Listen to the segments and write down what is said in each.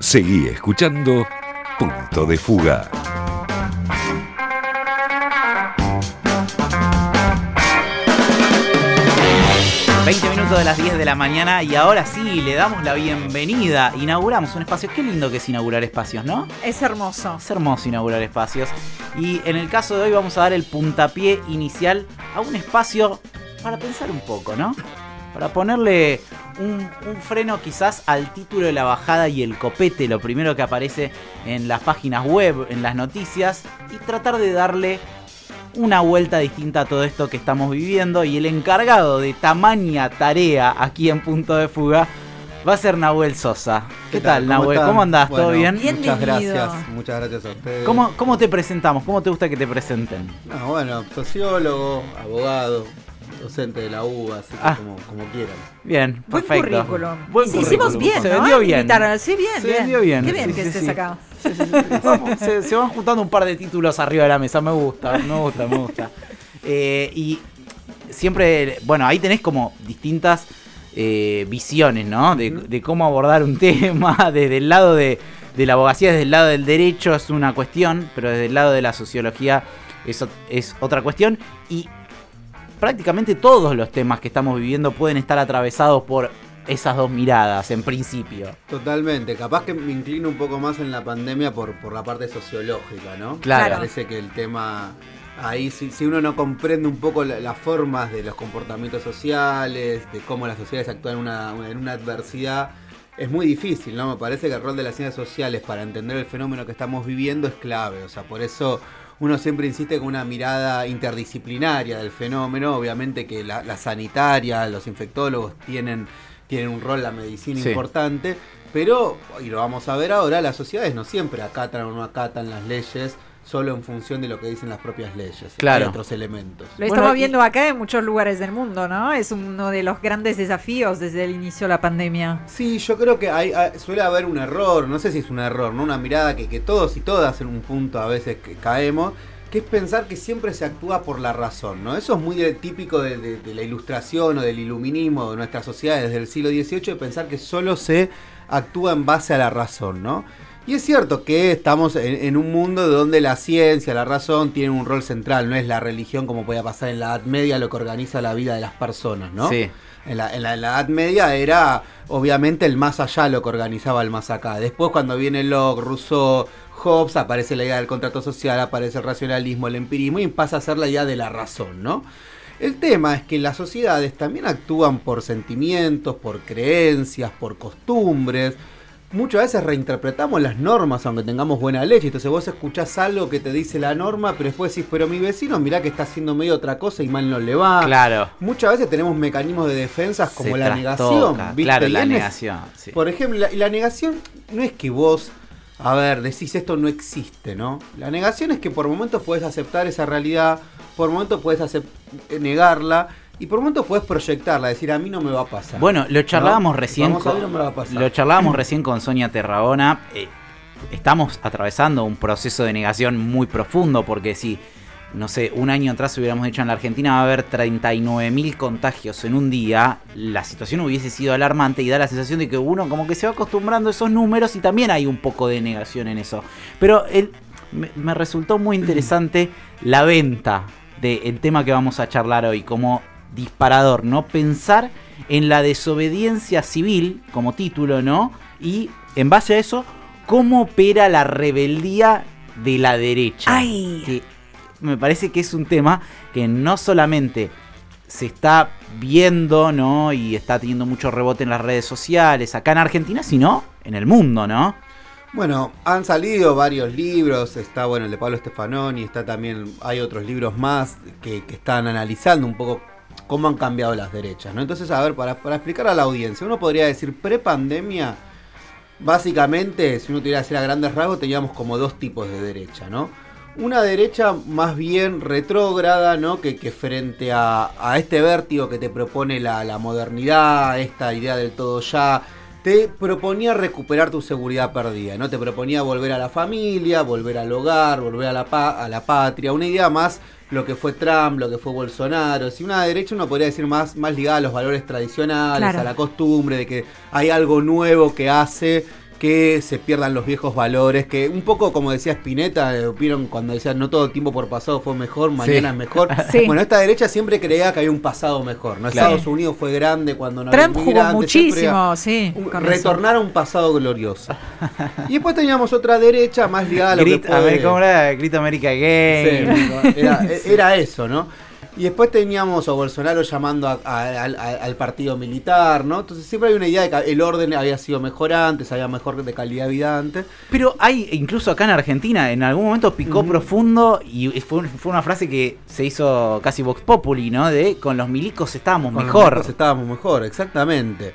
Seguí escuchando Punto de Fuga. minutos de las 10 de la mañana y ahora sí, le damos la bienvenida. Inauguramos un espacio. Qué lindo que es inaugurar espacios, ¿no? Es hermoso. Es hermoso inaugurar espacios. Y en el caso de hoy vamos a dar el puntapié inicial a un espacio para pensar un poco, ¿no? Para ponerle un, freno quizás al título de la bajada y el copete, lo primero que aparece en las páginas web, en las noticias, y tratar de darle una vuelta distinta a todo esto que estamos viviendo y el encargado de tamaña tarea aquí en Punto de Fuga va a ser Nahuel Sosa. ¿Qué, tal, Nahuel? ¿Cómo andás? ¿Todo bien? Muchas gracias, muchas gracias a ustedes. ¿Cómo, ¿Cómo te presentamos? ¿Cómo te gusta que te presenten? bueno, sociólogo, abogado, docente de la UBA, así que ah. como, como, quieran. Bien, Buen perfecto. currículum. Buen Hicimos bien, Se vendió bien. Sí, bien, se vendió bien. Qué bien que estés acá. se, van juntando un par de títulos arriba de la mesa, me gusta, me gusta, me gusta. Eh, y siempre, bueno, ahí tenés como distintas eh, visiones, ¿no? De, cómo abordar un tema, desde el lado de, de, la abogacía, desde el lado del derecho es una cuestión, pero desde el lado de la sociología es, es otra cuestión. Y prácticamente todos los temas que estamos viviendo pueden estar atravesados por esas dos miradas, en principio. Totalmente. Capaz que me inclino un poco más en la pandemia por, por la parte sociológica, ¿no? Claro. Parece que el tema. Ahí, si, si uno no comprende un poco las formas de los comportamientos sociales, de cómo las sociedades actúan en una, en una adversidad, es muy difícil, ¿no? Me parece que el rol de las ciencias sociales para entender el fenómeno que estamos viviendo es clave. O sea, por eso uno siempre insiste con una mirada interdisciplinaria del fenómeno. Obviamente que la, sanitaria, los infectólogos tienen, tienen un rol, la medicina importante, pero, y lo vamos a ver ahora, las sociedades no siempre acatan o no acatan las leyes solo en función de lo que dicen las propias leyes. Claro. Hay otros elementos. Lo estamos viendo acá en muchos lugares del mundo, ¿no? Es uno de los grandes desafíos desde el inicio de la pandemia. Sí, yo creo que hay, suele haber un error, no sé si es un error, ¿no? Una mirada que, que todos y todas en un punto a veces que caemos, que es pensar que siempre se actúa por la razón, ¿no? Eso es muy típico de, la ilustración o del iluminismo de nuestra sociedad desde el siglo XVIII, de pensar que solo se actúa en base a la razón, ¿no? Y es cierto que estamos en, un mundo donde la ciencia, la razón tienen un rol central, no es la religión como podía pasar en la Edad Media lo que organiza la vida de las personas, ¿no? Sí. En la, en la, Edad Media era obviamente el más allá lo que organizaba el más acá. Después cuando viene Locke, Rousseau, Hobbes, aparece la idea del contrato social, aparece el racionalismo, el empirismo y pasa a ser la idea de la razón, ¿no? El tema es que las sociedades también actúan por sentimientos, por creencias, por costumbres, muchas veces reinterpretamos las normas aunque tengamos buena leche. Entonces vos escuchás algo que te dice la norma, pero después decís, pero mi vecino mirá que está haciendo medio otra cosa y mal no le va. Claro. Muchas veces tenemos mecanismos de defensas como la negación. Claro, la negación. Por ejemplo, la, la negación no es que vos a ver, decís esto no existe, ¿no? La negación es que por momentos puedes aceptar esa realidad, por momentos puedes negarla y por momentos puedes proyectarla, decir a mí no me va a pasar. Bueno, lo charlábamos recién. Lo charlábamos recién con Sonia Terragona. Eh, estamos atravesando un proceso de negación muy profundo porque si no sé, un año atrás hubiéramos dicho en la Argentina va a haber 39.000 contagios en un día, la situación hubiese sido alarmante y da la sensación de que uno como que se va acostumbrando a esos números y también hay un poco de negación en eso. Pero el, me, resultó muy interesante la venta del tema que vamos a charlar hoy como disparador, ¿no? Pensar en la desobediencia civil como título, ¿no? Y en base a eso, cómo opera la rebeldía de la derecha. Ay. me parece que es un tema que no solamente se está viendo, ¿no? Y está teniendo mucho rebote en las redes sociales acá en Argentina, sino en el mundo, ¿no? Bueno, han salido varios libros, está bueno el de Pablo Stefanoni, está también, hay otros libros más que, que están analizando un poco cómo han cambiado las derechas, ¿no? Entonces, a ver, para, explicar a la audiencia, uno podría decir, pre-pandemia, básicamente, si uno tuviera que hacer a grandes rasgos, teníamos como dos tipos de derecha, ¿no? Una derecha más bien retrógrada, ¿no? Que, frente a, este vértigo que te propone la, modernidad, esta idea del todo ya, te proponía recuperar tu seguridad perdida, ¿no? Te proponía volver a la familia, volver al hogar, volver a la, a la patria, una idea más lo que fue Trump, lo que fue Bolsonaro. Si una derecha uno podría decir más, más ligada a los valores tradicionales, a la costumbre, de que hay algo nuevo que hace que se pierdan los viejos valores, que un poco como decía Spinetta, eh, vieron cuando decía no todo tiempo por pasado fue mejor, mañana es mejor. Bueno, esta derecha siempre creía que había un pasado mejor, ¿no? Estados Unidos fue grande cuando no Trump jugó muchísimo, sí. retornar a un pasado glorioso. y después teníamos otra derecha más ligada a lo que puede... ¿Cómo era? Grito América Gay. era eso, ¿no? Y después teníamos a Bolsonaro llamando al partido militar, ¿no? Entonces siempre hay una idea de que el orden había sido mejor antes, había mejor de calidad de vida antes. Pero hay, incluso acá en Argentina, en algún momento picó profundo y fue, una frase que se hizo casi Vox Populi, ¿no? De con los milicos estábamos mejor. Con los milicos estábamos mejor, exactamente.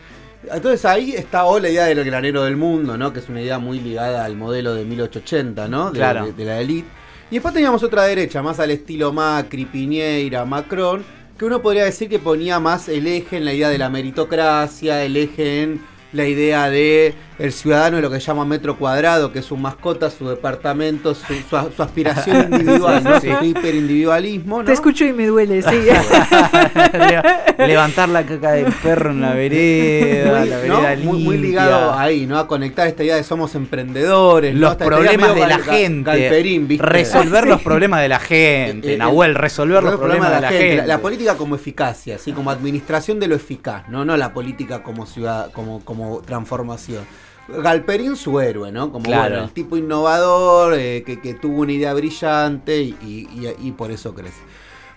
Entonces ahí está o la idea del granero del mundo, ¿no? Que es una idea muy ligada al modelo de 1880, ¿no? de la élite. Y después teníamos otra derecha, más al estilo Macri, Piñeira, Macron, que uno podría decir que ponía más el eje en la idea de la meritocracia, el eje en la idea de el ciudadano de lo que se llama metro cuadrado, que es su mascota, su departamento, su, aspiración individual, ¿no? su hiperindividualismo. ¿no? Te escucho y me duele, sí. Levantar la caca del perro en la vereda, muy, ligado ahí, ¿no? A conectar esta idea de somos emprendedores, los problemas de la gente, resolver los problemas de la gente, eh, eh, Nahuel, resolver los, problemas, de la, gente. La, política como eficacia, así como administración de lo eficaz, no, no la política como ciudad, como, como transformación. Galperín su héroe, ¿no? Como el tipo innovador, eh, que, tuvo una idea brillante y, por eso crece.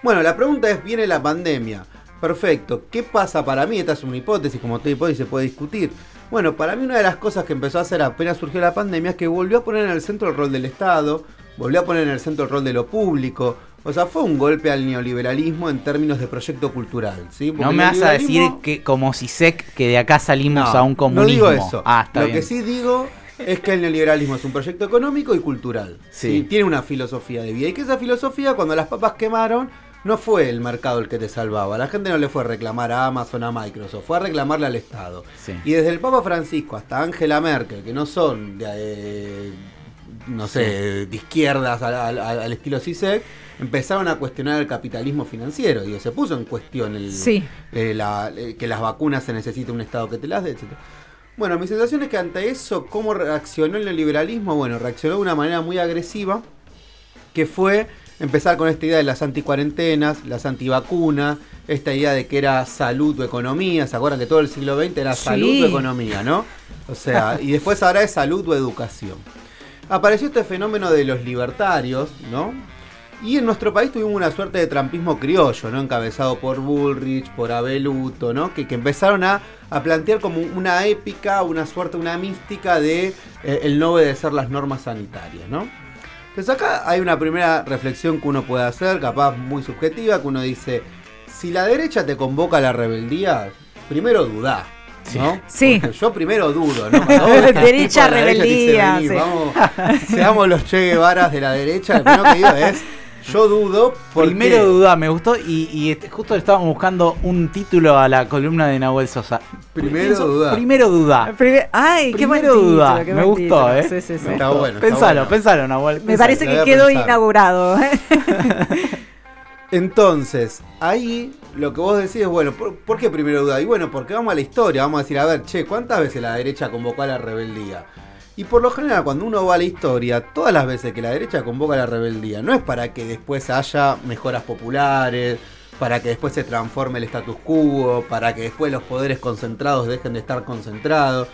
Bueno, la pregunta es, viene la pandemia. Perfecto, ¿qué pasa para mí? Esta es una hipótesis, como toda hipótesis se puede discutir. Bueno, para mí una de las cosas que empezó a hacer apenas surgió la pandemia es que volvió a poner en el centro el rol del Estado, volvió a poner en el centro el rol de lo público, o sea, fue un golpe al neoliberalismo en términos de proyecto cultural. ¿sí? no me vas a decir que como si sé que de acá salimos a un comunismo. No digo eso. Ah, Lo que sí digo es que el neoliberalismo es un proyecto económico y cultural. Sí. Tiene una filosofía de vida. Y que esa filosofía, cuando las papas quemaron, no fue el mercado el que te salvaba. La gente no le fue a reclamar a Amazon, a Microsoft, fue a reclamarle al Estado. Y desde el Papa Francisco hasta Angela Merkel, que no son de, eh, no sé, de izquierdas al, al estilo CISEC, empezaron a cuestionar el capitalismo financiero. Digo, se puso en cuestión el, eh, eh, que las vacunas se necesita un Estado que te las dé, etc. Bueno, mi sensación es que ante eso, ¿cómo reaccionó el neoliberalismo? Bueno, reaccionó de una manera muy agresiva, que fue empezar con esta idea de las anticuarentenas, las antivacunas, esta idea de que era salud o economía, ¿se acuerdan que todo el siglo XX era salud o economía, no? O sea, y después ahora es salud o educación. Apareció este fenómeno de los libertarios, ¿no? Y en nuestro país tuvimos una suerte de trampismo criollo, ¿no? Encabezado por Bullrich, por Abeluto, ¿no? Que, que empezaron a, plantear como una épica, una suerte, una mística de eh, el no obedecer las normas sanitarias, ¿no? Entonces acá hay una primera reflexión que uno puede hacer, capaz muy subjetiva, que uno dice, si la derecha te convoca a la rebeldía, primero dudá. ¿No? Sí. yo primero dudo, ¿no? derecha rebeldía. vamos, seamos los Che Guevaras de la derecha. Lo primero que digo es yo dudo. Primero duda, me gustó. Y, este, justo le estábamos buscando un título a la columna de Nahuel Sosa. Primero duda. Primero duda. Ay, qué Primero duda. me gustó, ¿eh? Sí, sí, sí. Está bueno. Pensalo, pensalo, Nahuel. Me parece que quedó inaugurado. Entonces, ahí lo que vos decís es, bueno, ¿por, qué primero duda? Y bueno, porque vamos a la historia, vamos a decir, a ver, che, ¿cuántas veces la derecha convocó a la rebeldía? Y por lo general, cuando uno va a la historia, todas las veces que la derecha convoca la rebeldía, no es para que después haya mejoras populares, para que después se transforme el status quo, para que después los poderes concentrados dejen de estar concentrados.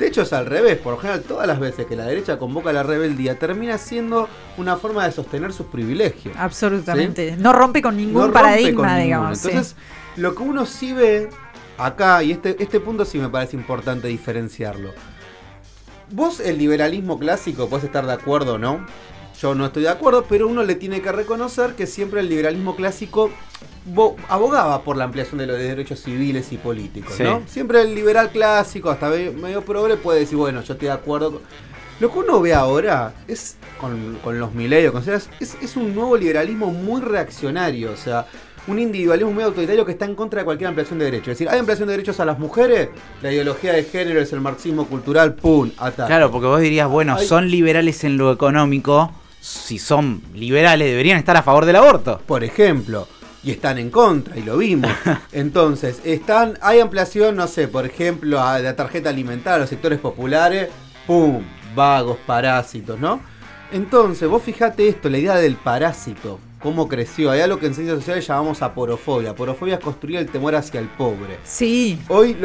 De hecho es al revés, por lo general todas las veces que la derecha convoca la rebeldía termina siendo una forma de sostener sus privilegios. Absolutamente. No rompe con ningún paradigma, digamos. Entonces, lo que uno sí ve acá, y este, este punto sí me parece importante diferenciarlo, Vos, el liberalismo clásico, puedes estar de acuerdo o no. Yo no estoy de acuerdo, pero uno le tiene que reconocer que siempre el liberalismo clásico abogaba por la ampliación de los derechos civiles y políticos, ¿no? Siempre el liberal clásico, hasta medio progre, puede decir, bueno, yo estoy de acuerdo. Lo que uno ve ahora es, con, los milenios, es, es un nuevo liberalismo muy reaccionario, o sea, un individualismo muy autoritario que está en contra de cualquier ampliación de derechos. Es decir, hay ampliación de derechos a las mujeres, la ideología de género es el marxismo cultural, ¡pum! Ataca. Claro, porque vos dirías, bueno, son liberales en lo económico, si son liberales deberían estar a favor del aborto. Por ejemplo. Y están en contra, y lo vimos. Entonces, están, hay ampliación, no sé, por ejemplo, a la tarjeta alimentaria a los sectores populares ¡pum! Vagos, parásitos, ¿no? Entonces, vos fijate esto, la idea del parásito, cómo creció. Hay algo que en ciencias sociales llamamos aporofobia. Aporofobia es construir el temor hacia el pobre. Sí. Hoy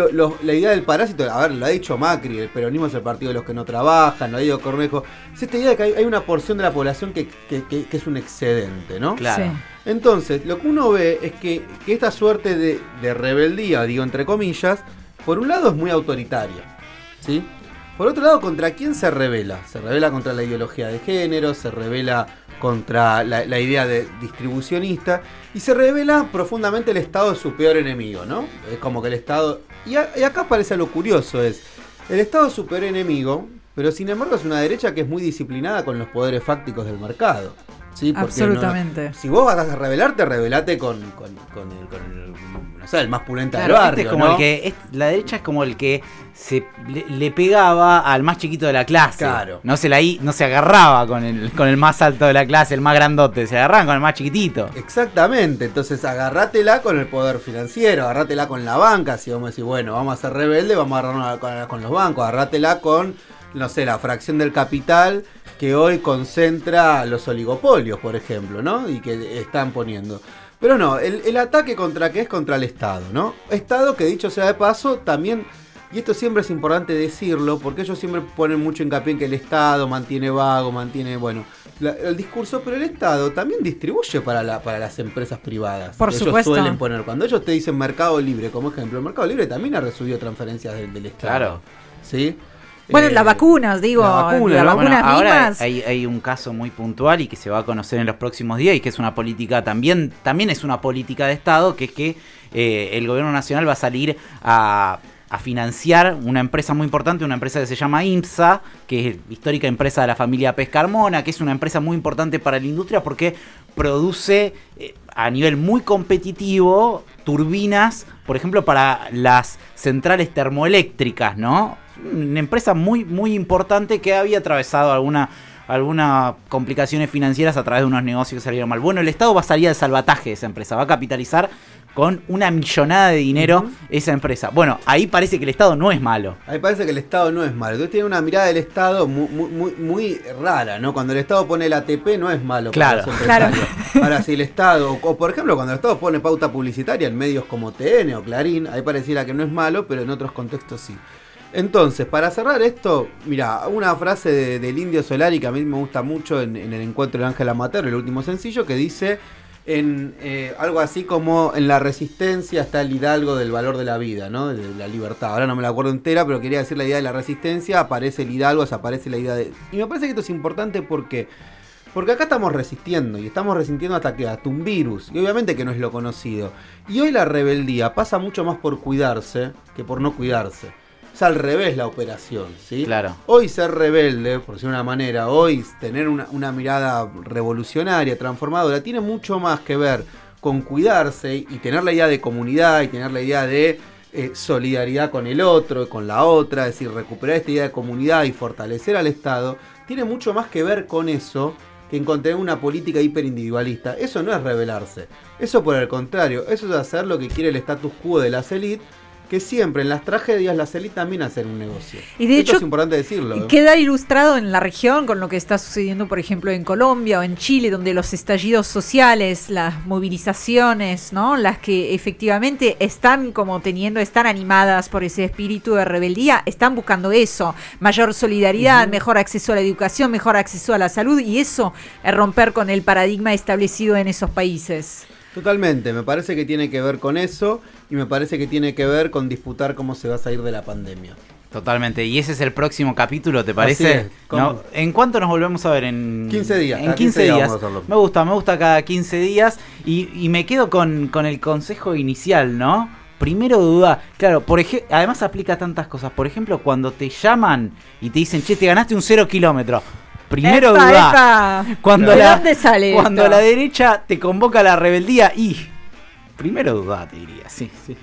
la idea del parásito, a ver, lo ha dicho Macri, el peronismo es el partido de los que no trabajan, lo ha dicho Cornejo. Es esta idea de que hay, una porción de la población que, es un excedente, ¿no? Claro. Entonces, lo que uno ve es que, esta suerte de, de rebeldía, digo entre comillas, por un lado es muy autoritaria. ¿Sí? Por otro lado, ¿contra quién se revela? Se revela contra la ideología de género, se revela contra la, idea de distribucionista y se revela profundamente el Estado de su peor enemigo, ¿no? Es como que el Estado... Y, acá aparece lo curioso, es el Estado es su peor enemigo, pero sin embargo es una derecha que es muy disciplinada con los poderes fácticos del mercado. ¿Sí? Absolutamente. si vos vas a rebelarte, rebelate con, con, el, no sé, el más pulente del este barrio. es como el que, la derecha es como el que se le, pegaba al más chiquito de la clase. Claro. No se, la, no se agarraba con el, con el más alto de la clase, el más grandote, se agarraban con el más chiquitito. Exactamente, entonces agarrátela con el poder financiero, agarrátela con la banca, si vamos a decir, bueno, vamos a ser rebeldes, vamos a agarrarnos con, con los bancos, agarrátela con, no sé, la fracción del capital que hoy concentra los oligopolios, por ejemplo, ¿no? Y que están poniendo. Pero no, el, el ataque contra qué es contra el Estado, ¿no? Estado que dicho sea de paso, también y esto siempre es importante decirlo, porque ellos siempre ponen mucho hincapié en que el Estado mantiene vago, mantiene, bueno, el discurso, pero el Estado también distribuye para, la, para las empresas privadas. Por supuesto. suelen poner, cuando ellos te dicen Mercado Libre, como ejemplo, el Mercado Libre también ha recibido transferencias del, Estado. Claro. ¿Sí? Bueno, las eh, vacunas, digo, las vacunas ahora hay, hay, un caso muy puntual y que se va a conocer en los próximos días y que es una política también, también es una política de Estado, que es que eh, el gobierno nacional va a salir a a financiar una empresa muy importante, una empresa que se llama IMSA, que es histórica empresa de la familia Pescarmona, que es una empresa muy importante para la industria porque produce eh, a nivel muy competitivo turbinas, por ejemplo, para las centrales termoeléctricas, ¿no? Una empresa muy, muy importante que había atravesado alguna algunas complicaciones financieras a través de unos negocios que salieron mal. Bueno, el Estado va a salir de salvataje de esa empresa, va a capitalizar con una millonada de dinero esa empresa. Bueno, ahí parece que el Estado no es malo. Ahí parece que el Estado no es malo. Entonces tiene una mirada del Estado muy, muy, muy rara, ¿no? Cuando el Estado pone el ATP no es malo claro, para los empresarios. Ahora, si el Estado, o por ejemplo, cuando el Estado pone pauta publicitaria en medios como TN o Clarín, ahí pareciera que no es malo, pero en otros contextos sí. Entonces, para cerrar esto, mira, una frase del Indio Solari que a mí me gusta mucho en, el encuentro de Ángela Matero, el último sencillo, que dice en eh, algo así como en la resistencia está el hidalgo del valor de la vida, ¿no? De la libertad. Ahora no me la acuerdo entera, pero quería decir la idea de la resistencia, aparece el hidalgo, aparece la idea de... Y me parece que esto es importante porque... Porque acá estamos resistiendo y estamos resistiendo hasta que hasta un virus. Y obviamente que no es lo conocido. Y hoy la rebeldía pasa mucho más por cuidarse que por no cuidarse es al revés la operación, ¿sí? Claro. Hoy ser rebelde, por decir una manera, hoy tener una, mirada revolucionaria, transformadora, tiene mucho más que ver con cuidarse y tener la idea de comunidad y tener la idea de eh, solidaridad con el otro, con la otra, es decir, recuperar esta idea de comunidad y fortalecer al Estado, tiene mucho más que ver con eso que encontrar una política hiperindividualista. Eso no es rebelarse. Eso por el contrario, eso es hacer lo que quiere el status quo de las élites que siempre en las tragedias las élites también hacen un negocio. Y de hecho, es importante decirlo. ¿eh? Queda ilustrado en la región con lo que está sucediendo, por ejemplo, en Colombia o en Chile, donde los estallidos sociales, las movilizaciones, ¿no? Las que efectivamente están como teniendo, están animadas por ese espíritu de rebeldía, están buscando eso, mayor solidaridad, mejor acceso a la educación, mejor acceso a la salud, y eso es romper con el paradigma establecido en esos países. Totalmente, me parece que tiene que ver con eso y me parece que tiene que ver con disputar cómo se va a salir de la pandemia. Totalmente, y ese es el próximo capítulo, ¿te parece? ¿En cuánto nos volvemos a ver? En 15 días. En 15, días. me gusta, me gusta cada 15 días y, me quedo con, el consejo inicial, ¿no? Primero duda, claro, por además aplica tantas cosas. Por ejemplo, cuando te llaman y te dicen, che, te ganaste un cero kilómetro. Primero duda. Cuando, ¿De la, dónde sale cuando la derecha te convoca a la rebeldía y. Primero duda, te diría, sí, sí.